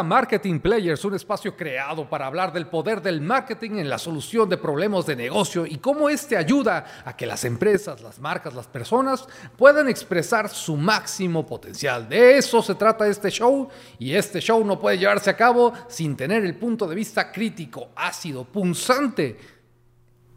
Marketing Players, un espacio creado para hablar del poder del marketing en la solución de problemas de negocio y cómo este ayuda a que las empresas, las marcas, las personas puedan expresar su máximo potencial. De eso se trata este show y este show no puede llevarse a cabo sin tener el punto de vista crítico, ácido, punzante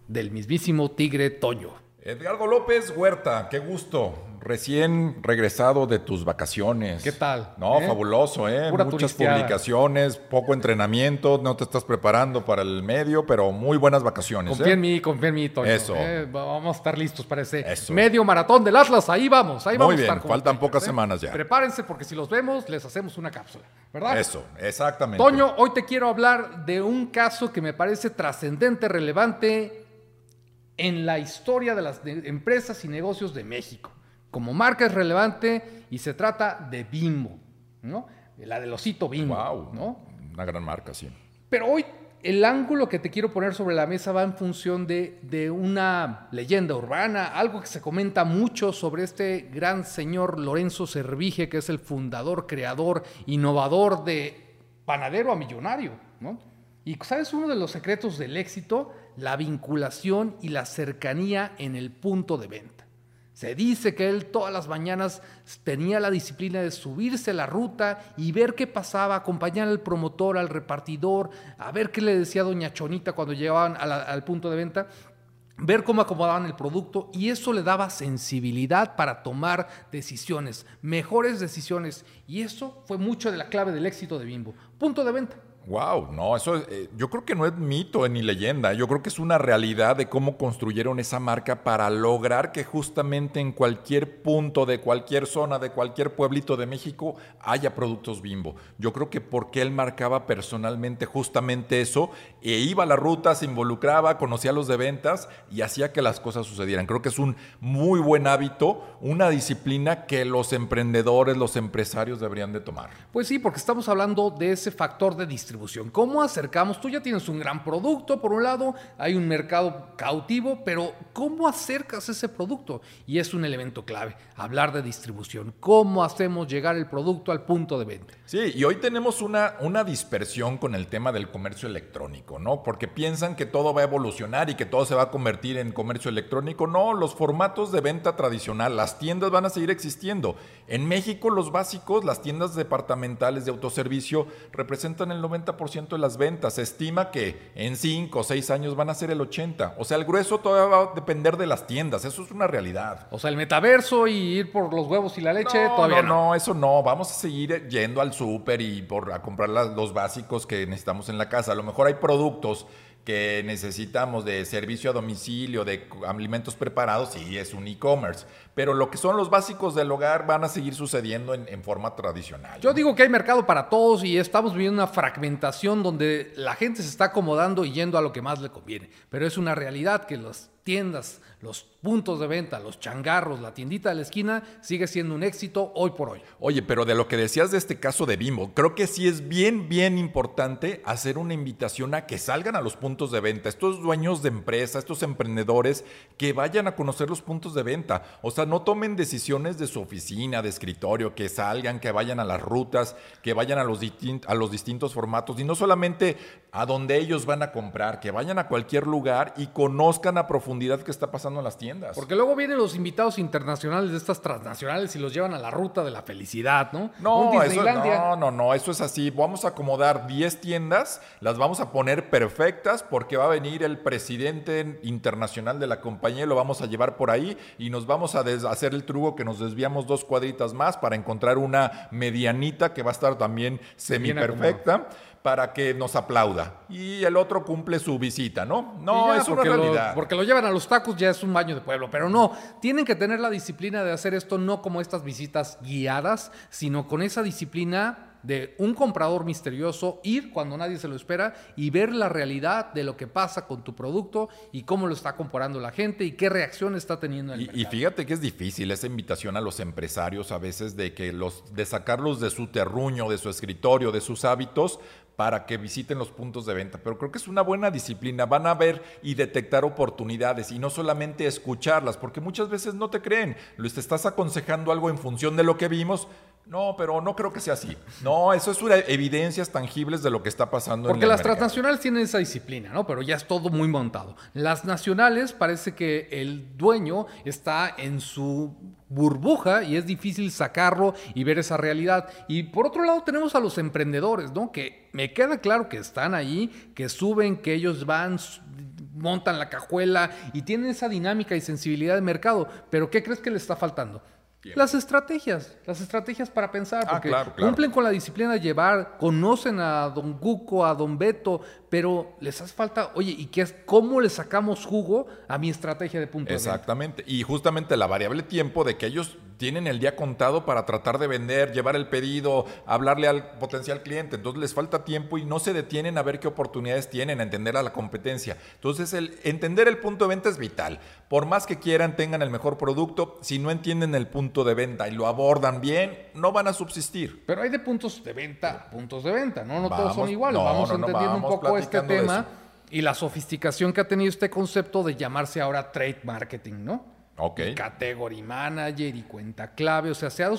del mismísimo Tigre Toño. Edgardo López Huerta, qué gusto recién regresado de tus vacaciones. ¿Qué tal? No, ¿Eh? fabuloso, ¿eh? Pura Muchas turisteada. publicaciones, poco entrenamiento, no te estás preparando para el medio, pero muy buenas vacaciones. Confía ¿eh? en mí, confía en mí, Toño. Eso. Eh, vamos a estar listos para ese Eso. medio maratón del Atlas. Ahí vamos, ahí Muy vamos a bien, estar. faltan pocas semanas ya. Prepárense porque si los vemos, les hacemos una cápsula, ¿verdad? Eso, exactamente. Toño, hoy te quiero hablar de un caso que me parece trascendente, relevante en la historia de las de- empresas y negocios de México. Como marca es relevante y se trata de Bimbo, ¿no? La del osito Bimbo, Wow, ¿no? Una gran marca, sí. Pero hoy el ángulo que te quiero poner sobre la mesa va en función de, de una leyenda urbana, algo que se comenta mucho sobre este gran señor Lorenzo Servige, que es el fundador, creador, innovador de Panadero a Millonario, ¿no? Y sabes, uno de los secretos del éxito, la vinculación y la cercanía en el punto de venta. Se dice que él todas las mañanas tenía la disciplina de subirse la ruta y ver qué pasaba, acompañar al promotor, al repartidor, a ver qué le decía doña Chonita cuando llegaban al punto de venta, ver cómo acomodaban el producto y eso le daba sensibilidad para tomar decisiones, mejores decisiones. Y eso fue mucho de la clave del éxito de Bimbo. Punto de venta. Wow, no, eso eh, yo creo que no es mito ni leyenda, yo creo que es una realidad de cómo construyeron esa marca para lograr que justamente en cualquier punto de cualquier zona, de cualquier pueblito de México haya productos bimbo. Yo creo que porque él marcaba personalmente justamente eso e iba a la ruta, se involucraba, conocía a los de ventas y hacía que las cosas sucedieran. Creo que es un muy buen hábito, una disciplina que los emprendedores, los empresarios deberían de tomar. Pues sí, porque estamos hablando de ese factor de distribución. ¿Cómo acercamos? Tú ya tienes un gran producto, por un lado, hay un mercado cautivo, pero ¿cómo acercas ese producto? Y es un elemento clave, hablar de distribución. ¿Cómo hacemos llegar el producto al punto de venta? Sí, y hoy tenemos una, una dispersión con el tema del comercio electrónico, ¿no? Porque piensan que todo va a evolucionar y que todo se va a convertir en comercio electrónico. No, los formatos de venta tradicional, las tiendas van a seguir existiendo. En México, los básicos, las tiendas departamentales de autoservicio representan el 90% de las ventas. Se estima que en 5 o 6 años van a ser el 80%. O sea, el grueso todavía va a depender de las tiendas. Eso es una realidad. O sea, el metaverso y ir por los huevos y la leche, No, todavía no, no. no, eso no. Vamos a seguir yendo al súper y por, a comprar las- los básicos que necesitamos en la casa. A lo mejor hay productos que necesitamos de servicio a domicilio, de alimentos preparados, y es un e-commerce. Pero lo que son los básicos del hogar van a seguir sucediendo en, en forma tradicional. Yo digo que hay mercado para todos y estamos viviendo una fragmentación donde la gente se está acomodando y yendo a lo que más le conviene. Pero es una realidad que las tiendas, los puntos de venta, los changarros, la tiendita de la esquina sigue siendo un éxito hoy por hoy. Oye, pero de lo que decías de este caso de Bimbo, creo que sí es bien, bien importante hacer una invitación a que salgan a los puntos de venta. Estos dueños de empresa, estos emprendedores, que vayan a conocer los puntos de venta. O sea, no tomen decisiones de su oficina, de escritorio, que salgan, que vayan a las rutas, que vayan a los, a los distintos formatos. Y no solamente a donde ellos van a comprar, que vayan a cualquier lugar y conozcan a profundidad qué está pasando en las tiendas. Porque luego vienen los invitados internacionales de estas transnacionales y los llevan a la ruta de la felicidad, ¿no? No, eso, no, no, no, eso es así. Vamos a acomodar 10 tiendas, las vamos a poner perfectas porque va a venir el presidente internacional de la compañía y lo vamos a llevar por ahí y nos vamos a hacer el truco que nos desviamos dos cuadritas más para encontrar una medianita que va a estar también semi perfecta para que nos aplauda y el otro cumple su visita, ¿no? No, ya, es una porque lo- realidad. porque lo llevan a los tacos ya es un baño de pueblo, pero no, tienen que tener la disciplina de hacer esto no como estas visitas guiadas, sino con esa disciplina de un comprador misterioso, ir cuando nadie se lo espera y ver la realidad de lo que pasa con tu producto y cómo lo está comparando la gente y qué reacción está teniendo en el Y, y fíjate que es difícil esa invitación a los empresarios a veces de que los de sacarlos de su terruño, de su escritorio, de sus hábitos para que visiten los puntos de venta. Pero creo que es una buena disciplina. Van a ver y detectar oportunidades y no solamente escucharlas, porque muchas veces no te creen. Les estás aconsejando algo en función de lo que vimos, No, pero no creo que sea así. No, eso es una evidencias tangibles de lo que está pasando Porque en el las mercado. transnacionales tienen esa disciplina, ¿no? Pero ya es todo muy montado. Las nacionales parece que el dueño está en su burbuja y es difícil sacarlo y ver esa realidad. Y por otro lado tenemos a los emprendedores, ¿no? Que me queda claro que están ahí, que suben, que ellos van, montan la cajuela y tienen esa dinámica y sensibilidad de mercado. Pero ¿qué crees que le está faltando? Tiempo. Las estrategias, las estrategias para pensar, Ah, porque claro, claro. cumplen con la disciplina de llevar, conocen a don Guco, a don Beto, pero les hace falta, oye, ¿y qué es, cómo le sacamos jugo a mi estrategia de punto de venta? Exactamente. Y justamente la variable tiempo de que ellos tienen el día contado para tratar de vender, llevar el pedido, hablarle al potencial cliente. Entonces les falta tiempo y no se detienen a ver qué oportunidades tienen, a entender a la competencia. Entonces el entender el punto de venta es vital. Por más que quieran, tengan el mejor producto, si no entienden el punto de venta y lo abordan bien, no van a subsistir. Pero hay de puntos de venta puntos de venta, ¿no? No todos son iguales. no, vamos no, no, entendiendo vamos un poco este tema y la sofisticación que ha tenido este concepto de llamarse ahora trade marketing, ¿no? Ok. Y category manager y cuenta clave, o sea, se ha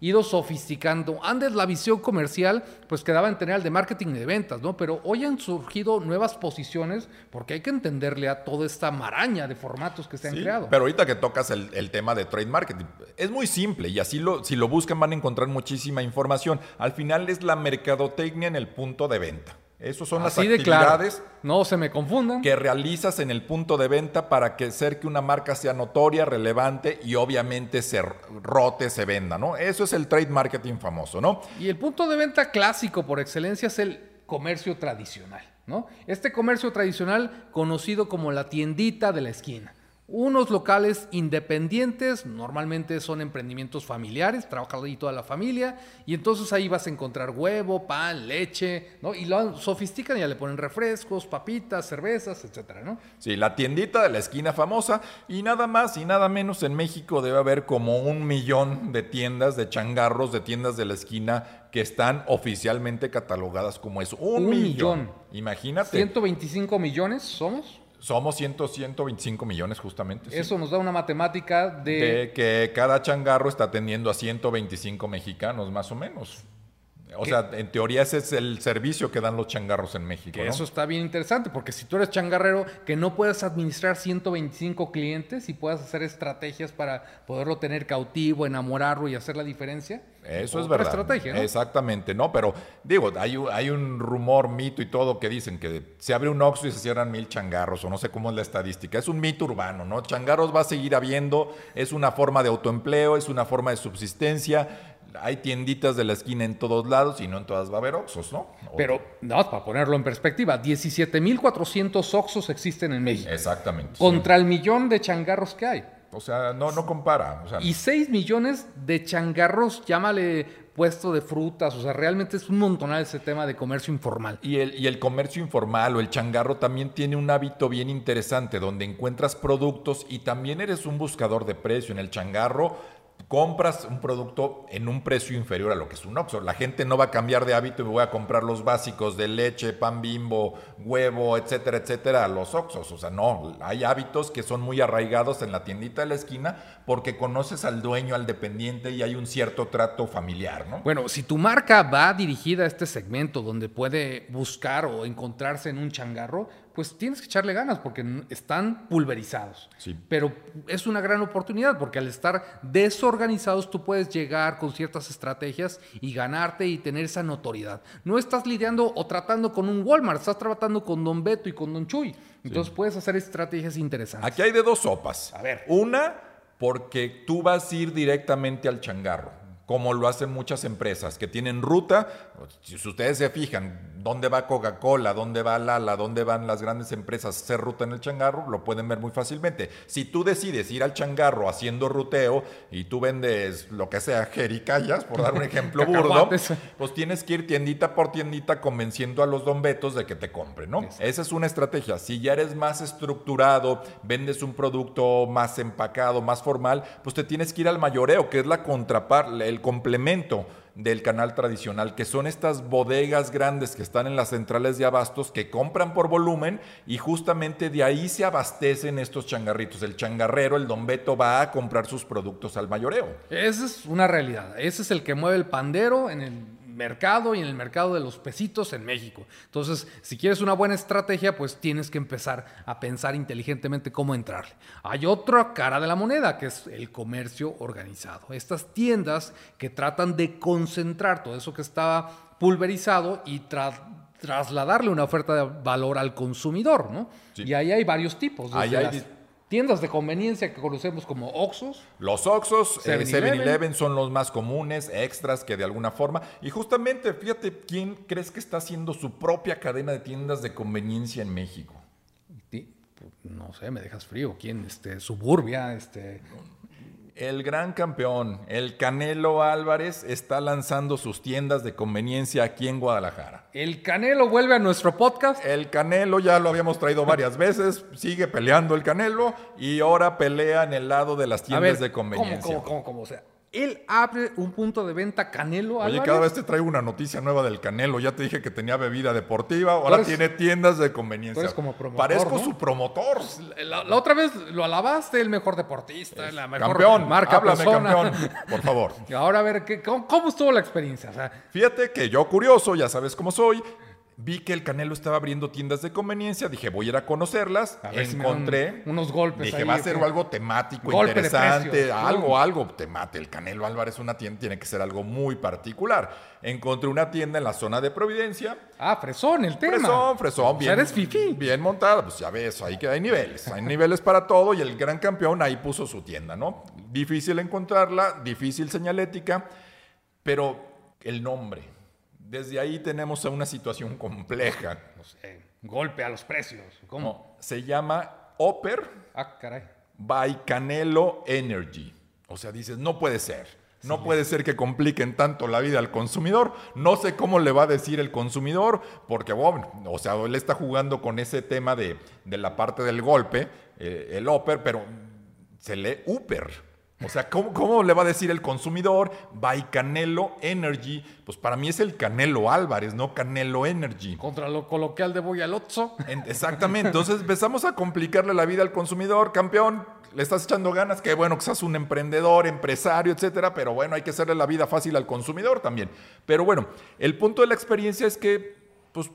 ido sofisticando. Antes la visión comercial pues quedaba en tener al de marketing y de ventas, ¿no? Pero hoy han surgido nuevas posiciones porque hay que entenderle a toda esta maraña de formatos que se han Sí, creado. Pero ahorita que tocas el, el tema de trade marketing, es muy simple y así lo, si lo buscan van a encontrar muchísima información. Al final es la mercadotecnia en el punto de venta. Esas son Así las claro. actividades No se me confundan. que realizas en el punto de venta para que hacer que una marca sea notoria, relevante y obviamente se rote, se venda, ¿no? Eso es el trade marketing famoso, ¿no? Y el punto de venta clásico por excelencia es el comercio tradicional, ¿no? Este comercio tradicional conocido como la tiendita de la esquina. Unos locales independientes, normalmente son emprendimientos familiares, trabaja ahí toda la familia, y entonces ahí vas a encontrar huevo, pan, leche, ¿no? Y lo sofistican y ya le ponen refrescos, papitas, cervezas, etcétera, ¿no? Sí, la tiendita de la esquina famosa y nada más y nada menos en México debe haber como un millón de tiendas, de changarros, de tiendas de la esquina que están oficialmente catalogadas como eso. Un, Un millón. millón. Imagínate. 125 millones somos. Somos 100, 125 millones justamente. sí. Eso nos da una matemática de De que cada changarro está atendiendo a 125 mexicanos más o menos. O sea, en teoría ese es el servicio que dan los changarros en México. Que ¿no? eso está bien interesante, porque si tú eres changarrero, que no puedes administrar 125 clientes y puedas hacer estrategias para poderlo tener cautivo, enamorarlo y hacer la diferencia. Eso es verdad. estrategia, ¿no? Exactamente, ¿no? Pero digo, hay, un- hay un rumor, mito y todo que dicen que se abre un Oxxo y se cierran mil changarros, o no sé cómo es la estadística. Es un mito urbano, ¿no? Changarros va a seguir habiendo, es una forma de autoempleo, es una forma de subsistencia. Hay tienditas de la esquina en todos lados y no en todas va a haber Oxxos, ¿no? O- Pero, no, para ponerlo en perspectiva, 17.400 Oxos existen en México, Exactamente. sí. contra el millón de changarros que hay. O sea, no, no compara. o sea, Y 6 millones de changarros, llámale puesto de frutas, o sea, realmente es un montonal ese tema de comercio informal. Y el, y el comercio informal o el changarro también tiene un hábito bien interesante donde encuentras productos y también eres un buscador de precio. En el changarro compras un producto en un precio inferior a lo que es un Oxxo. La gente no va a cambiar de hábito y voy a comprar los básicos de leche, pan bimbo, huevo, etcétera, etcétera, a los Oxxos. O sea, no, hay hábitos que son muy arraigados en la tiendita de la esquina porque conoces al dueño, al dependiente y hay un cierto trato familiar, ¿no? Bueno, si tu marca va dirigida a este segmento donde puede buscar o encontrarse en un changarro, pues tienes que echarle ganas porque están pulverizados. Sí. Pero es una gran oportunidad porque al estar desorganizados tú puedes llegar con ciertas estrategias y ganarte y tener esa notoriedad. No estás lidiando o tratando con un Walmart, estás tratando con Don Beto y con Don Chuy. Entonces puedes hacer estrategias interesantes. Aquí hay de dos sopas. A ver. Una, porque tú vas a ir directamente al changarro, como lo hacen muchas empresas que tienen ruta. Si ustedes se fijan, dónde va Coca-Cola, dónde va Lala, dónde van las grandes empresas a hacer ruta en el changarro, lo pueden ver muy fácilmente. Si tú decides ir al changarro haciendo ruteo y tú vendes lo que sea, jericayas, por dar un ejemplo burdo, pues tienes que ir tiendita por tiendita convenciendo a los dombetos de que te compren, ¿no? Esa es una estrategia. Si ya eres más estructurado, vendes un producto más empacado, más formal, pues te tienes que ir al mayoreo, que es la contraparte, el complemento del canal tradicional, que son estas bodegas grandes que están en las centrales de abastos que compran por volumen y justamente de ahí se abastecen estos changarritos. El changarrero, el don Beto, va a comprar sus productos al mayoreo. Esa es una realidad. Ese es el que mueve el pandero en el mercado y en el mercado de los pesitos en México. Entonces, si quieres una buena estrategia, pues tienes que empezar a pensar inteligentemente cómo entrarle. Hay otra cara de la moneda, que es el comercio organizado. Estas tiendas que tratan de concentrar todo eso que estaba pulverizado y trasladarle una oferta de valor al consumidor, ¿no? Y ahí hay varios tipos. Ahí hay tiendas de conveniencia que conocemos como Oxos. Los Oxos, 7-Eleven son los más comunes, extras que de alguna forma. Y justamente, fíjate, ¿quién crees que está haciendo su propia cadena de tiendas de conveniencia en México? No sé, me dejas frío. ¿Quién? Este, Suburbia, este el gran campeón, el Canelo Álvarez, está lanzando sus tiendas de conveniencia aquí en Guadalajara. ¿El Canelo vuelve a nuestro podcast? El Canelo ya lo habíamos traído varias veces, sigue peleando el Canelo y ahora pelea en el lado de las tiendas de conveniencia. ¿cómo, cómo, cómo, O sea, él abre un punto de venta Canelo. Oye, cada vez te traigo una noticia nueva del Canelo. Ya te dije que tenía bebida deportiva, ahora tiene tiendas de conveniencia. como promotor, Parezco su promotor. La, otra vez lo alabaste, el mejor deportista, la mejor campeón, marca háblame, campeón, por favor. Ahora a ver, ¿qué, cómo, estuvo la experiencia? Fíjate que yo curioso, ya sabes cómo soy, Vi que el Canelo estaba abriendo tiendas de conveniencia, dije, voy a ir a conocerlas. encontré unos golpes. Dije, va a ser algo temático, interesante, algo, algo temático. El Canelo Álvarez, una tienda, tiene que ser algo muy particular. Encontré una tienda en la zona de Providencia. Ah, fresón el tema. Fresón, fresón, bien. eres fifi. Bien montada, pues ya ves, ahí que hay niveles. Hay niveles para todo y el gran campeón ahí puso su tienda, ¿no? Difícil encontrarla, difícil señalética, pero el nombre desde ahí tenemos una situación compleja. No sé, golpe a los precios. ¿Cómo? se llama Oper ah, caray. by Canelo Energy. O sea, dices, no puede ser. No puede ser que compliquen tanto la vida al consumidor. No sé cómo le va a decir el consumidor, porque, bueno, o sea, él está jugando con ese tema de, la parte del golpe, eh, el Oper, pero se lee Uper. O sea, ¿cómo, le va a decir el consumidor? By Canelo Energy. Pues para mí es el Canelo Álvarez, no Canelo Energy. Contra lo coloquial de Boyalotzo. Exactamente. Entonces empezamos a complicarle la vida al consumidor. Campeón, le estás echando ganas. Que bueno que seas un emprendedor, empresario, etcétera. Pero bueno, hay que hacerle la vida fácil al consumidor también. Pero bueno, el punto de la experiencia es que, pues,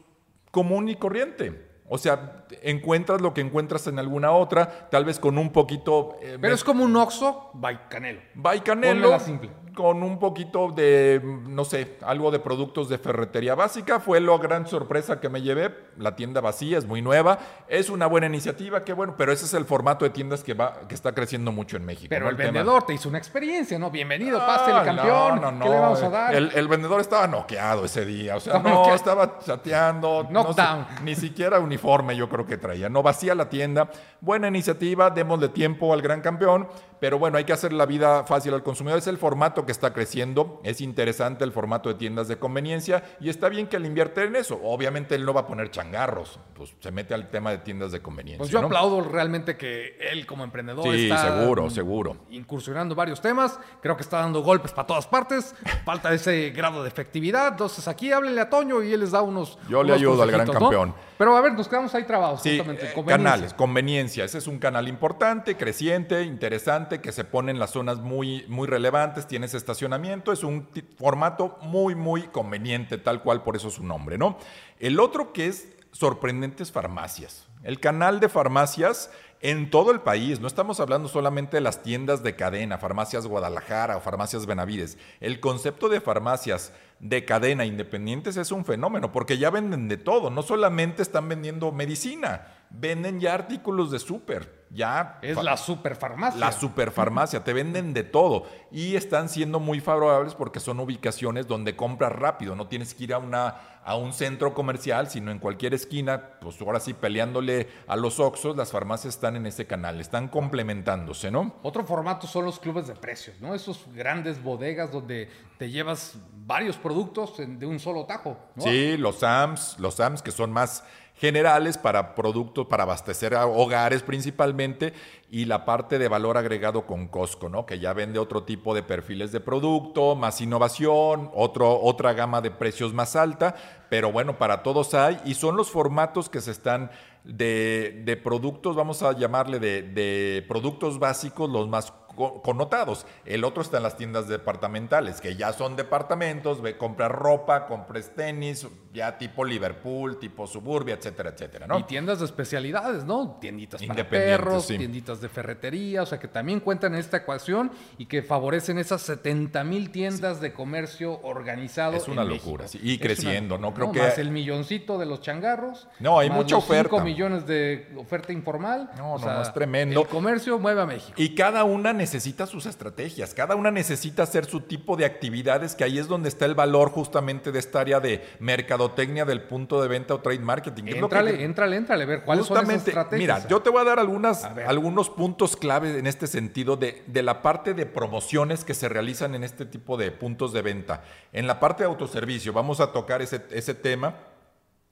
común y corriente. O sea, encuentras lo que encuentras en alguna otra, tal vez con un poquito... Eh, Pero es como un Oxxo by Canelo. By Canelo. simple con un poquito de, no sé, algo de productos de ferretería básica. Fue la gran sorpresa que me llevé. La tienda vacía, es muy nueva. Es una buena iniciativa, qué bueno, pero ese es el formato de tiendas que va, que está creciendo mucho en México. Pero el, vendedor te hizo una experiencia, ¿no? Bienvenido, pase el ah, campeón. No, no, ¿Qué le vamos a dar? El, vendedor estaba noqueado ese día. O sea, no, estaba chateando. No ni siquiera uniforme yo creo que traía. No vacía la tienda. Buena iniciativa, démosle tiempo al gran campeón. Pero bueno, hay que hacer la vida fácil al consumidor. Es el formato que está creciendo, es interesante el formato de tiendas de conveniencia y está bien que le invierte en eso. Obviamente él no va a poner changarros, pues se mete al tema de tiendas de conveniencia. Pues yo aplaudo realmente que él como emprendedor sí, seguro, seguro. incursionando varios temas, creo que está dando golpes para todas partes, falta ese grado de efectividad, entonces aquí háblele a Toño y él les da unos... Yo le ayudo al gran campeón. Pero a ver, nos quedamos ahí trabados. Sí, eh, canales, conveniencia. Ese es un canal importante, creciente, interesante, que se pone en las zonas muy, muy relevantes, tienes estacionamiento, es un formato muy, muy conveniente, tal cual, por eso su nombre, ¿no? El otro que es sorprendentes farmacias. El canal de farmacias en todo el país. No estamos hablando solamente de las tiendas de cadena, farmacias Guadalajara o farmacias Benavides. El concepto de farmacias de cadena independientes es un fenómeno, porque ya venden de todo, no solamente están vendiendo medicina, venden ya artículos de súper. Ya es la superfarmacia. La superfarmacia, te venden de todo y están siendo muy favorables porque son ubicaciones donde compras rápido, no tienes que ir a una a un centro comercial, sino en cualquier esquina, pues ahora sí peleándole a los Oxos, las farmacias están en ese canal, están complementándose, ¿no? Otro formato son los clubes de precios, ¿no? Esos grandes bodegas donde te llevas varios productos de un solo tajo, ¿no? Sí, los SAMs, los SAMs que son más generales para productos, para abastecer a hogares principalmente, y la parte de valor agregado con Costco, ¿no? que ya vende otro tipo de perfiles de producto, más innovación, otro, otra gama de precios más alta, pero bueno, para todos hay, y son los formatos que se están de, de productos, vamos a llamarle de, de productos básicos, los más connotados. El otro está en las tiendas departamentales, que ya son departamentos, ve, compras ropa, compras tenis, ya tipo Liverpool, tipo Suburbia, etcétera, etcétera, ¿no? Y tiendas de especialidades, ¿no? Tienditas para perros, tienditas de ferretería, o sea, que también cuentan en esta ecuación y que favorecen esas 70 mil tiendas de comercio organizado. Es una locura, sí. y creciendo, ¿no? Creo que... Más el milloncito de los changarros. No, hay mucha oferta. 5 millones de oferta informal. No, no, es tremendo. El comercio mueve a México. Y cada una necesita sus estrategias, cada una necesita hacer su tipo de actividades, que ahí es donde está el valor justamente de esta área de mercadotecnia del punto de venta o trade marketing. Entrale, entrale, entrale, a ver cuáles son esas estrategias. Mira, yo te voy a dar algunas, algunos puntos clave en este sentido de, de la parte de promociones que se realizan en este tipo de puntos de venta. En la parte de autoservicio, vamos a tocar ese, ese tema.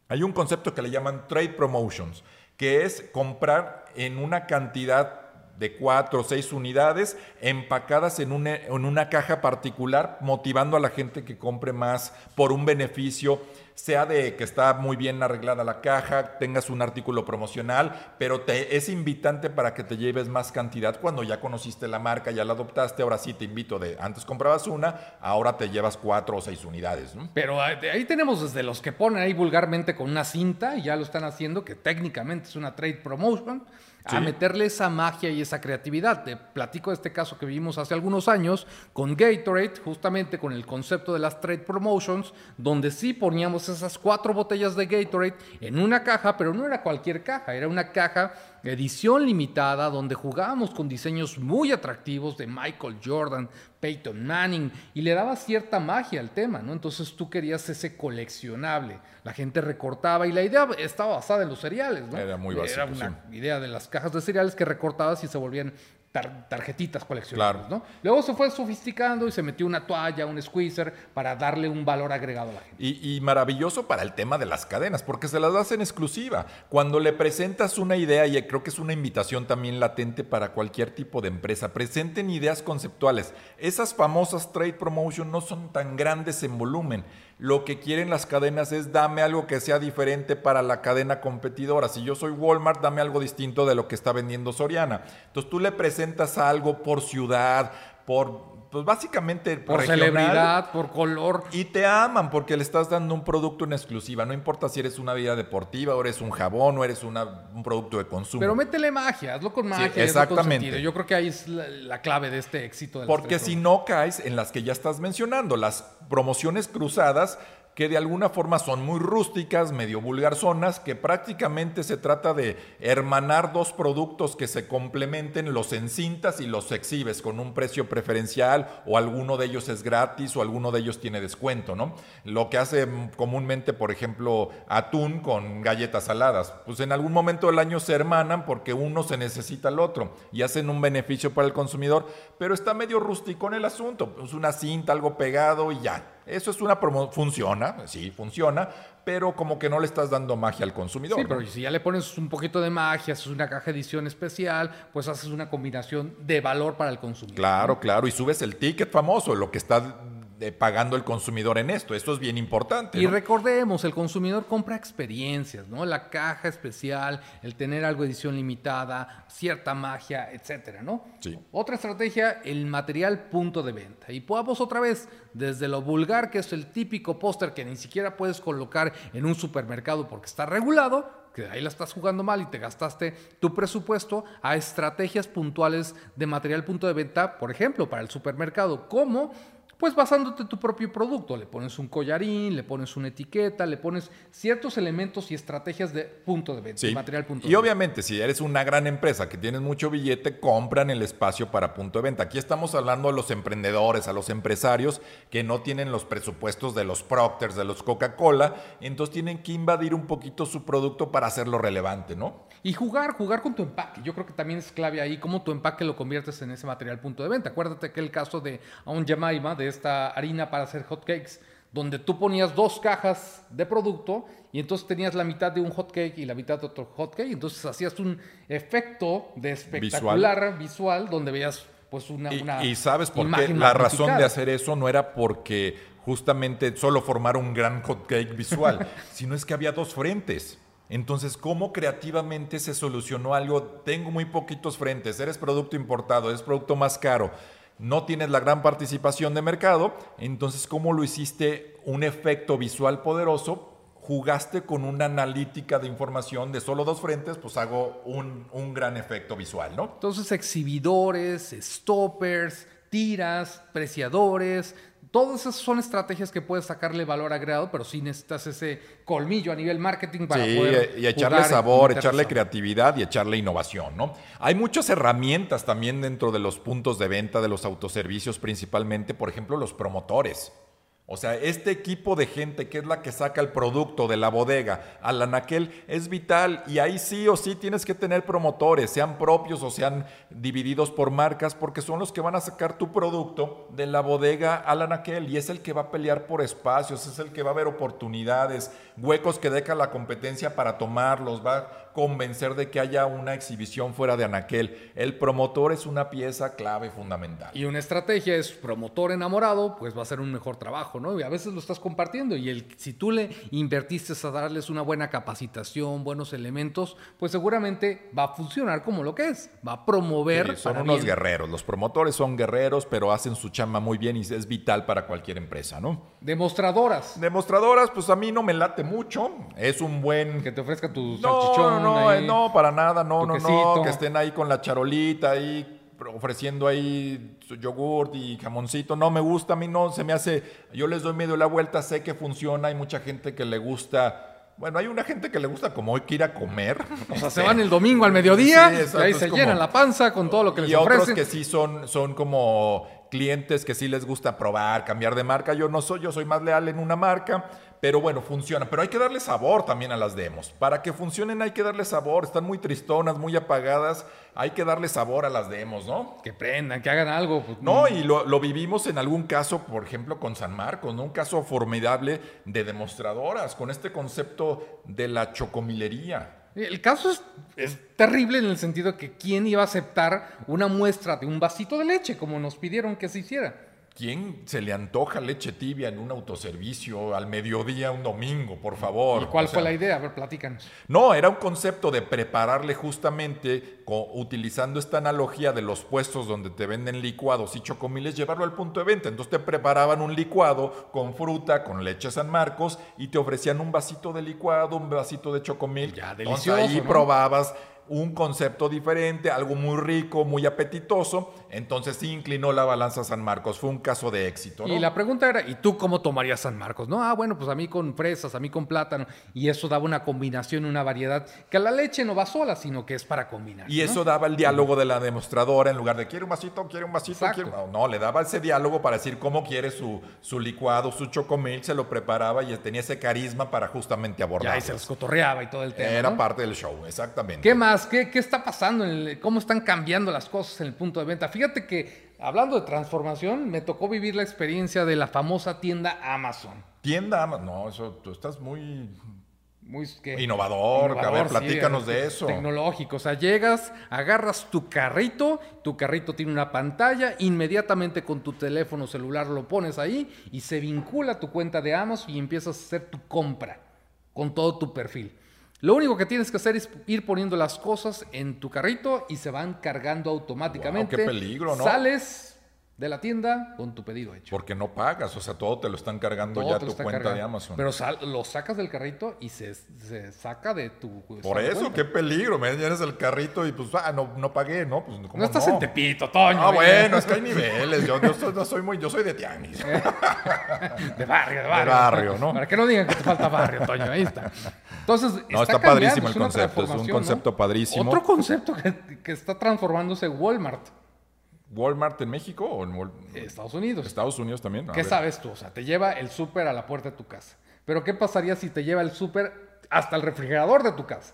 Hay un concepto que le llaman trade promotions, que es comprar en una cantidad de cuatro o seis unidades empacadas en una, en una caja particular, motivando a la gente que compre más por un beneficio, sea de que está muy bien arreglada la caja, tengas un artículo promocional, pero te, es invitante para que te lleves más cantidad cuando ya conociste la marca, ya la adoptaste, ahora sí te invito de antes comprabas una, ahora te llevas cuatro o seis unidades. Pero ahí tenemos desde los que ponen ahí vulgarmente con una cinta y ya lo están haciendo, que técnicamente es una trade promotion a meterle esa magia y esa creatividad. Te platico este caso que vivimos hace algunos años con Gatorade, justamente con el concepto de las trade promotions, donde sí poníamos esas cuatro botellas de Gatorade en una caja, pero no era cualquier caja, era una caja edición limitada donde jugábamos con diseños muy atractivos de Michael Jordan, Peyton Manning y le daba cierta magia al tema, ¿no? Entonces tú querías ese coleccionable. La gente recortaba y la idea estaba basada en los cereales, ¿no? Era muy básico, Era una idea de las cajas de cereales que recortabas y se volvían tarjetitas coleccionables, ¿no? Luego se fue sofisticando y se metió una toalla, un squeezer para darle un valor agregado a la gente. Y, maravilloso para el tema de las cadenas, porque se las das en exclusiva. Cuando le presentas una idea, y creo que es una invitación también latente para cualquier tipo de empresa, presenten ideas conceptuales. Esas famosas trade promotion no son tan grandes en volumen lo que quieren las cadenas es dame algo que sea diferente para la cadena competidora. Si yo soy Walmart, dame algo distinto de lo que está vendiendo Soriana. Entonces tú le presentas algo por ciudad, por pues básicamente por, celebridad, por color. Y te aman porque le estás dando un producto en exclusiva. No importa si eres una vida deportiva o eres un jabón o eres un producto de consumo. Pero métele magia, hazlo con magia. exactamente. Yo creo que ahí es la, clave de este éxito. De porque si no caes en las que ya estás mencionando, las promociones cruzadas que de alguna forma son muy rústicas, medio vulgarzonas, que prácticamente se trata de hermanar dos productos que se complementen, los encintas y los exhibes con un precio preferencial o alguno de ellos es gratis o alguno de ellos tiene descuento, ¿no? Lo que hace comúnmente, por ejemplo, atún con galletas saladas, pues en algún momento del año se hermanan porque uno se necesita al otro y hacen un beneficio para el consumidor, pero está medio rústico en el asunto, pues una cinta, algo pegado y ya, eso es una promoción, funciona, sí, funciona, pero como que no le estás dando magia al consumidor. Sí, pero si ya le pones un poquito de magia, haces una caja edición especial, pues haces una combinación de valor para el consumidor. Claro, claro, y subes el ticket famoso, lo que está pagando el consumidor en esto. Esto es bien importante. Y recordemos, el consumidor compra experiencias, ¿no? La caja especial, el tener algo edición limitada, cierta magia, etcétera, ¿no? Sí. Otra estrategia, el material punto de venta. Y podamos otra vez, desde lo vulgar, que es el típico póster que ni siquiera puedes colocar en un supermercado porque está regulado, que ahí la estás jugando mal y te gastaste tu presupuesto a estrategias puntuales de material punto de venta, por ejemplo, para el supermercado, como pues basándote tu propio producto, le pones un collarín, le pones una etiqueta, le pones ciertos elementos y estrategias de punto de venta, material punto y obviamente, si eres una gran empresa que tienes mucho billete, compran el espacio para punto de venta. Aquí estamos hablando a los emprendedores, a los empresarios que no tienen los presupuestos de los Procters, de los Coca-Cola, entonces tienen que invadir un poquito su producto para hacerlo relevante, ¿no? Y jugar, jugar con tu empaque. Yo creo que también es clave ahí cómo tu empaque lo conviertes en ese material punto de venta. Acuérdate que el caso de un Jemima, de esta harina para hacer hot cakes, donde tú ponías dos cajas de producto y entonces tenías la mitad de un hot cake y la mitad de otro hot cake. Entonces hacías un efecto de espectacular visual, donde veías pues una... Y, y sabes por qué la razón de hacer eso no era porque justamente solo formar un gran hot cake visual, sino es que había dos frentes. Entonces, ¿cómo creativamente se solucionó algo? Tengo muy poquitos frentes, eres producto importado, eres producto más caro, no tienes la gran participación de mercado, entonces, ¿cómo lo hiciste un efecto visual poderoso? Jugaste con una analítica de información de solo dos frentes, pues hago un, un gran efecto visual, ¿no? Entonces, exhibidores, stoppers, tiras, preciadores, Todas esas son estrategias que puedes sacarle valor agregado, pero sí necesitas ese colmillo a nivel marketing para sí, poder. Y echarle sabor, echarle creatividad y echarle innovación, ¿no? Hay muchas herramientas también dentro de los puntos de venta de los autoservicios, principalmente, por ejemplo, los promotores. O sea, este equipo de gente que es la que saca el producto de la bodega al anaquel es vital. Y ahí sí o sí tienes que tener promotores, sean propios o sean divididos por marcas, porque son los que van a sacar tu producto de la bodega al anaquel. Y es el que va a pelear por espacios, es el que va a ver oportunidades, huecos que deja la competencia para tomarlos, va convencer de que haya una exhibición fuera de Anaquel. El promotor es una pieza clave fundamental. Y una estrategia es promotor enamorado, pues va a ser un mejor trabajo, ¿no? Y a veces lo estás compartiendo y el, si tú le invertiste a darles una buena capacitación, buenos elementos, pues seguramente va a funcionar como lo que es, va a promover. son unos guerreros, los promotores son guerreros, pero hacen su chamba muy bien y es vital para cualquier empresa, ¿no? Demostradoras. Demostradoras, pues a mí no me late mucho, es un buen... Que te ofrezca tu salchichón no, eh, no, para nada, no, no, no, que estén ahí con la charolita ahí ofreciendo ahí yogurt y jamoncito, no me gusta, a mí no, se me hace, yo les doy medio la vuelta, sé que funciona, hay mucha gente que le gusta bueno, hay una gente que le gusta como hoy que ir a comer. O sea, se van el domingo al mediodía y ahí se llenan la panza con todo lo que les ofrecen. Y otros que sí son, son como clientes que sí les gusta probar, cambiar de marca. Yo no soy, yo soy más leal en una marca pero bueno, funciona. Pero hay que darle sabor también a las demos. Para que funcionen hay que darle sabor. Están muy tristonas, muy apagadas. Hay que darle sabor a las demos, ¿no? Que prendan, que hagan algo. Pues, no, mm. y lo, vivimos en algún caso, por ejemplo, con San Marcos, ¿no? Un caso formidable de demostradoras, con este concepto de la chocomilería. El caso es, terrible en el sentido de que quién iba a aceptar una muestra de un vasito de leche como nos pidieron que se hiciera. ¿Quién se le antoja leche tibia en un autoservicio al mediodía un domingo, por favor? ¿Y cuál fue la idea? A ver, platícanos. No, era un concepto de prepararle justamente, utilizando esta analogía de los puestos donde te venden licuados y chocomiles, llevarlo al punto de venta. Entonces te preparaban un licuado con fruta, con leche San Marcos y te ofrecían un vasito de licuado, un vasito de chocomil. Ya, delicioso. Entonces ahí probabas un concepto diferente, algo muy rico, muy apetitoso. Entonces sí inclinó la balanza San Marcos. Fue un caso de éxito. Y la pregunta era, ¿y tú cómo tomarías San Marcos? No, ah, bueno, pues a mí con fresas, a mí con plátano. Y eso daba una combinación, una variedad, que la leche no va sola, sino que es para combinar. Y eso daba el diálogo de la demostradora en lugar de, ¿quiere un vasito? ¿Quiere un vasito? No, no, le daba ese diálogo para decir cómo quiere su, su licuado, su chocomil, se lo preparaba y tenía ese carisma para justamente abordar. Y se los cotorreaba y todo el tema. Era parte del show, exactamente. ¿Qué más? ¿Qué, está pasando? ¿Cómo están cambiando las cosas en el punto de venta? Fíjate que hablando de transformación, me tocó vivir la experiencia de la famosa tienda Amazon. Tienda Amazon, no, eso tú estás muy muy innovador, a ver, platícanos de eso. Tecnológico, o sea, llegas, agarras tu carrito, tu carrito tiene una pantalla, inmediatamente con tu teléfono celular lo pones ahí y se vincula tu cuenta de Amazon y empiezas a hacer tu compra con todo tu perfil. Lo único que tienes que hacer es ir poniendo las cosas en tu carrito y se van cargando automáticamente. qué peligro, ¿no? Sales de la tienda con tu pedido hecho. Porque no pagas, o sea, todo te lo están cargando ya tu cuenta de Amazon. Pero lo sacas del carrito y se, saca de tu. Por eso, qué peligro, me llenas el carrito y pues, ah, no, no pagué, ¿no? Pues, no estás en Tepito, Toño. Ah, bueno, es que hay niveles. Yo, yo, soy, soy muy, yo soy de tianguis. de barrio, de barrio. De barrio, ¿no? Para que no digan que te falta barrio, Toño, ahí está. Entonces, no, está, padrísimo el concepto, es un concepto padrísimo. Otro concepto que, que está transformándose Walmart. Walmart en México o en Estados Unidos. Estados Unidos también. ¿Qué sabes tú? O sea, te lleva el súper a la puerta de tu casa. Pero ¿qué pasaría si te lleva el súper hasta el refrigerador de tu casa?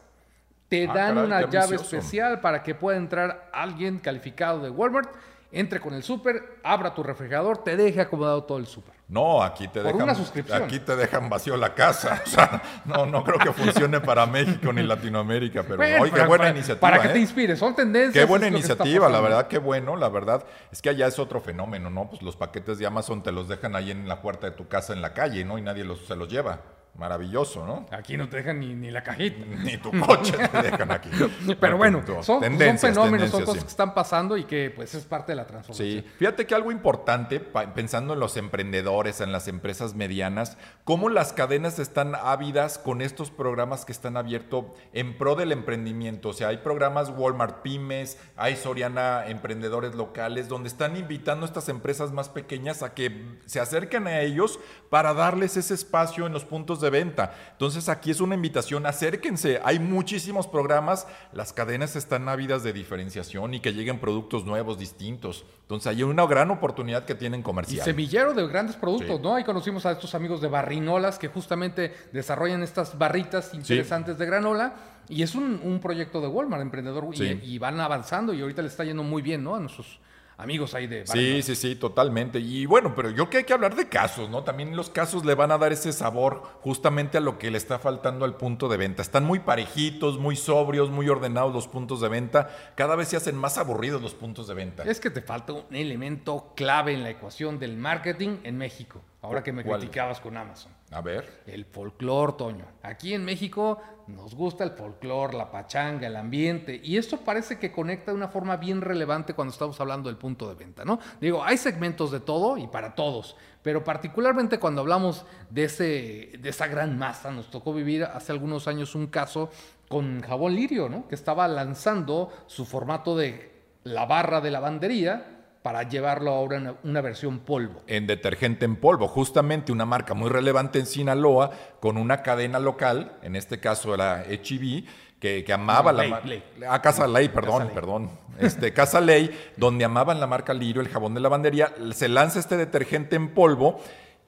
Te ah, dan una llave especial para que pueda entrar alguien calificado de Walmart entre con el súper, abra tu refrigerador, te deje acomodado todo el súper. No, aquí te Por dejan. una suscripción. Aquí te dejan vacío la casa. O sea, no, no creo que funcione para México ni Latinoamérica, pero Bueno, oye, qué buena para- iniciativa. Para que ¿eh? te inspires, son tendencias. Qué buena iniciativa, la verdad, qué bueno, la verdad. Es que allá es otro fenómeno, ¿no? Pues los paquetes de Amazon te los dejan ahí en la puerta de tu casa en la calle, ¿no? Y nadie los, se los lleva. Maravilloso, ¿no? Aquí no te dejan ni, ni la cajita. Ni tu coche te dejan aquí. Pero bueno, son, fenómenos, son cosas sí. que están pasando y que pues es parte de la transformación. Sí, fíjate que algo importante, pensando en los emprendedores, en las empresas medianas, cómo las cadenas están ávidas con estos programas que están abiertos en pro del emprendimiento. O sea, hay programas Walmart Pymes, hay Soriana Emprendedores Locales, donde están invitando a estas empresas más pequeñas a que se acerquen a ellos para darles ese espacio en los puntos de venta. Entonces aquí es una invitación, acérquense, hay muchísimos programas, las cadenas están ávidas de diferenciación y que lleguen productos nuevos, distintos. Entonces hay una gran oportunidad que tienen Y comercial. semillero de grandes productos, Sí. ¿no? Ahí conocimos a estos amigos de Barrinolas que justamente desarrollan estas barritas interesantes de granola. Y es un, un proyecto de Walmart, emprendedor, y- Sí. y, van avanzando y ahorita le está yendo muy bien, ¿no? A nuestros amigos ahí de Sí, sí, sí, totalmente. Y bueno, pero yo creo que hay que hablar de casos, ¿no? También los casos le van a dar ese sabor justamente a lo que le está faltando al punto de venta. Están muy parejitos, muy sobrios, muy ordenados los puntos de venta. Cada vez se hacen más aburridos los puntos de venta. Es que te falta un elemento clave en la ecuación del marketing en México. Ahora que me ¿Cuál? criticabas con Amazon. A ver. El folclor, Toño. Aquí en México nos gusta el folclor, la pachanga, el ambiente. Y esto parece que conecta de una forma bien relevante cuando estamos hablando del punto de venta, ¿no? Digo, hay segmentos de todo y para todos. Pero particularmente cuando hablamos de, ese, de esa gran masa, nos tocó vivir hace algunos años un caso con Jabón Lirio, ¿no? Que estaba lanzando su formato de la barra de lavandería para llevarlo ahora en una, versión polvo. en detergente en polvo, justamente una marca muy relevante en Sinaloa, con una cadena local, en este caso era HEB, que, que amaba No, la Ley, marca. Ley. A Casa Ley, perdón, Casa Ley. perdón. Este, Casa Ley, donde amaban la marca Lirio, el jabón de lavandería, se lanza este detergente en polvo.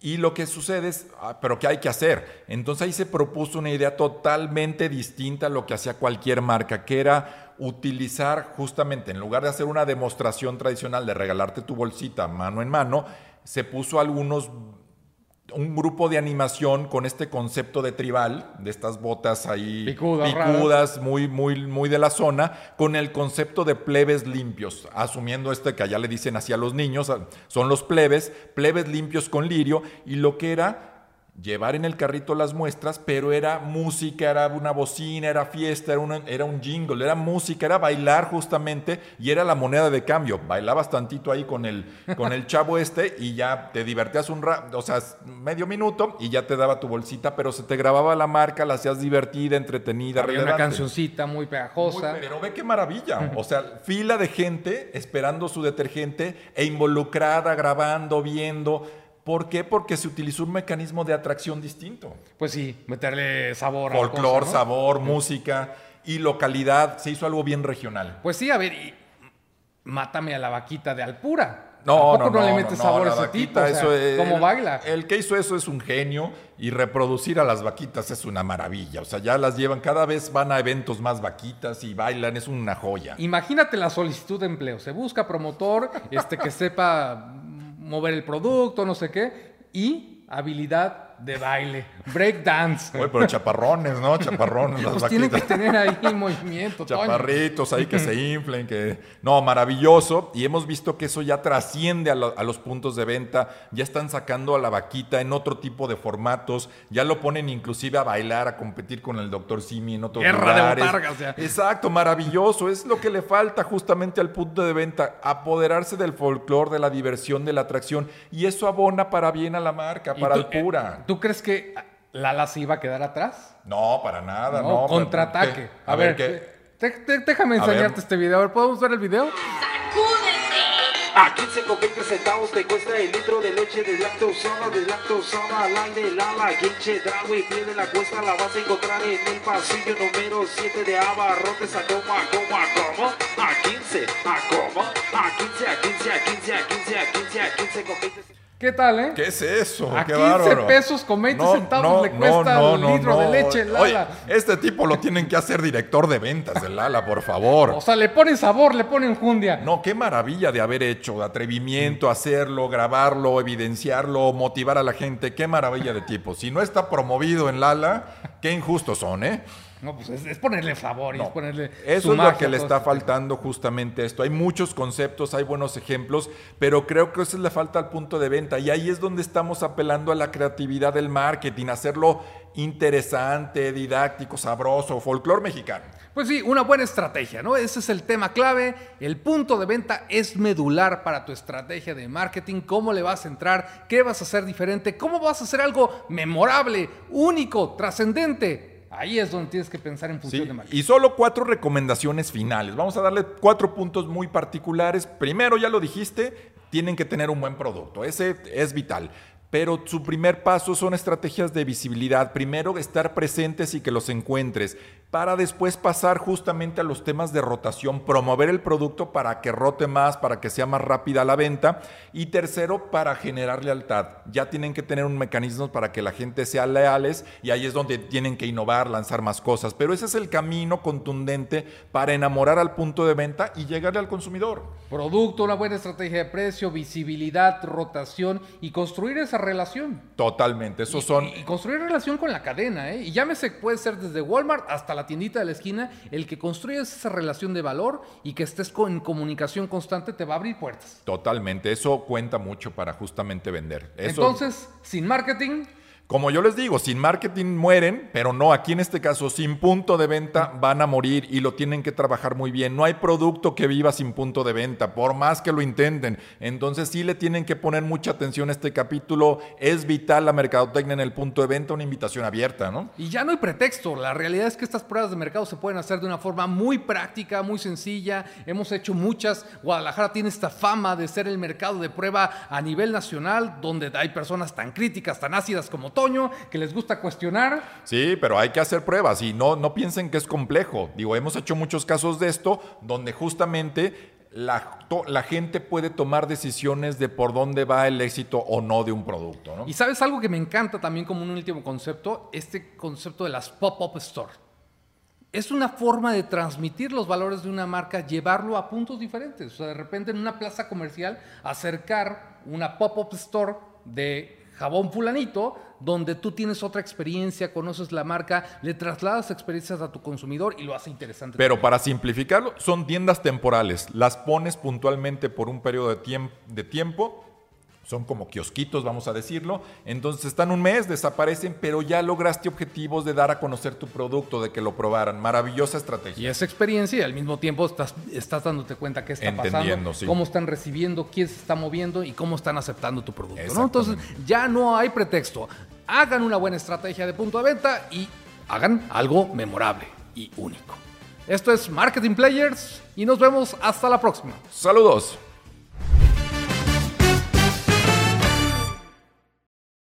Y lo que sucede es, ah, pero ¿qué hay que hacer? Entonces ahí se propuso una idea totalmente distinta a lo que hacía cualquier marca, que era utilizar justamente, en lugar de hacer una demostración tradicional de regalarte tu bolsita mano en mano, se puso algunos un grupo de animación con este concepto de tribal, de estas botas ahí Picudas, picudas, muy, muy, muy de la zona, con el concepto de plebes limpios, asumiendo este que allá le dicen así a los niños, son los plebes, plebes limpios con lirio, y lo que era llevar en el carrito las muestras, pero era música, era una bocina, era fiesta, era, una- era un jingle, era música, era bailar justamente, y era la moneda de cambio. Bailabas tantito ahí con el, con el chavo este y ya te divertías un rato, o sea, medio minuto y ya te daba tu bolsita, pero se te grababa la marca, la hacías divertida, entretenida, Había una relevante. cancioncita muy pegajosa. Muy- pero ve qué maravilla. O sea, fila de gente esperando su detergente e involucrada, grabando, viendo. ¿Por qué? Porque se utilizó un mecanismo de atracción distinto. Pues sí, meterle sabor Folclor, cosa, ¿no? sabor, música y localidad. Se hizo algo bien regional. Pues sí, a ver, y mátame a la vaquita de Alpura. No, ¿A no, poco no, le metes no, sabor a ese vaquita, tipo? O sea, eso es- ¿Cómo el- baila? El que hizo eso es un genio y reproducir a las vaquitas es una maravilla. O sea, ya las llevan, cada vez van a eventos más vaquitas y bailan, es una joya. Imagínate la solicitud de empleo. Se busca promotor este, que sepa mover el producto, no sé qué, y habilidad de baile, break dance. Oye, pero chaparrones, ¿no? Chaparrones, las Pues tienen que tener ahí movimiento, Toño. Chaparritos ahí que se inflen, que... No, maravilloso. Y hemos visto que eso ya trasciende a, lo- a los puntos de venta. Ya están sacando a la vaquita en otro tipo de formatos. Ya lo ponen inclusive a bailar, a competir con el Dr. Simi en otros Guerra de lugares. ya. Exacto, maravilloso. Es lo que le falta justamente al punto de venta. Apoderarse del folclore, de la diversión, de la atracción. Y eso abona para bien a la marca, ¿Y para tú, Alpura. eh, ¿Tú crees que Lala se iba a quedar atrás? No, para nada, No, no. contraataque. ¿Qué? A, ver, ¿qué? te- te- déjame A enseñarte ver. este video. A ver, ¿podemos ver el video? A 15 con 20 centavos te cuesta el litro de leche deslactosada, deslactosada, la de Lala, Guinche, Drago y pie de la cuesta la vas a encontrar en el pasillo número 7 de Abarrotes a coma, a coma, a coma, a 15, a coma, a 15, a 15, a 15, a 15, a 15, a 15 con 20 ¿Qué ¿Qué tal, eh? ¿Qué es eso? A ¡Qué 15 bárbaro! pesos con 20 centavos le cuesta el litro de leche, Lala. Oye, este tipo lo tienen que hacer director de ventas de Lala, por favor. O sea, le ponen sabor, le ponen jundia. No, qué maravilla de haber hecho, de atrevimiento, hacerlo, grabarlo, evidenciarlo, motivar a la gente. Qué maravilla de tipo. Si no está promovido en Lala, qué injustos son, ¿eh? No, pues es, es ponerle sabor y es ponerle. Eso su es lo que le está faltando justamente esto. Hay muchos conceptos, hay buenos ejemplos, pero creo que eso es la falta al punto de venta. Y ahí es donde estamos apelando a la creatividad del marketing, hacerlo interesante, didáctico, sabroso, folclor mexicano. Pues sí, una buena estrategia, ¿no? Ese es el tema clave. El punto de venta es medular para tu estrategia de marketing. ¿Cómo le vas a entrar? ¿Qué vas a hacer diferente? ¿Cómo vas a hacer algo memorable, único, trascendente? Ahí es donde tienes que pensar en función Sí, de marketing. Y solo cuatro recomendaciones finales. Vamos a darle cuatro puntos muy particulares. Primero, ya lo dijiste, tienen que tener un buen producto. Ese es vital. Pero su primer paso son estrategias de visibilidad. Primero, estar presentes y que los encuentres. Para después pasar justamente a los temas de rotación, promover el producto para que rote más, para que sea más rápida la venta. Y tercero, para generar lealtad. Ya tienen que tener un mecanismo para que la gente sea leales y ahí es donde tienen que innovar, lanzar más cosas. Pero ese es el camino contundente para enamorar al punto de venta y llegarle al consumidor. Producto, una buena estrategia de precio, visibilidad, rotación y construir esa relación. Totalmente. Esos Y- son Y, construir relación con la cadena, ¿eh? Y llámese, puede ser desde Walmart hasta la tiendita de la esquina, el que construyes esa relación de valor y que estés con, en comunicación constante te va a abrir puertas. totalmente. Eso cuenta mucho para justamente vender. Eso, Entonces, sin marketing, Como yo les digo, sin marketing mueren, pero no, aquí en este caso, sin punto de venta van a morir y lo tienen que trabajar muy bien. No hay producto que viva sin punto de venta, por más que lo intenten. Entonces sí le tienen que poner mucha atención a este capítulo. Es vital la mercadotecnia en el punto de venta, una invitación abierta, ¿no? Y ya no hay pretexto. La realidad es que estas pruebas de mercado se pueden hacer de una forma muy práctica, muy sencilla. Hemos hecho muchas. Guadalajara tiene esta fama de ser el mercado de prueba a nivel nacional, donde hay personas tan críticas, tan ácidas como Toño, que les gusta cuestionar. Sí, pero hay que hacer pruebas y no, no piensen que es complejo. Digo, hemos hecho muchos casos de esto donde justamente la, to- la gente puede tomar decisiones de por dónde va el éxito o no de un producto, ¿no? Y sabes algo que me encanta también como un último concepto, este concepto de las pop-up store. Es una forma de transmitir los valores de una marca, llevarlo a puntos diferentes. O sea, de repente en una plaza comercial, acercar una pop-up store de jabón fulanito, donde tú tienes otra experiencia, conoces la marca, le trasladas experiencias a tu consumidor y lo hace interesante. Pero para simplificarlo, son tiendas temporales. Las pones puntualmente por un periodo de, tiemp- de tiempo. Son como kiosquitos, vamos a decirlo. Entonces están un mes, desaparecen, pero ya lograste objetivos de dar a conocer tu producto, de que lo probaran. Maravillosa Y estrategia. esa experiencia y al mismo tiempo estás, estás dándote cuenta qué está pasando, sí. cómo están recibiendo, quién se está moviendo y cómo están aceptando tu producto. Entonces ya no hay pretexto. Hagan una buena estrategia de punto de venta y hagan algo memorable y único. Esto es Marketing Players y nos vemos hasta la próxima. Saludos.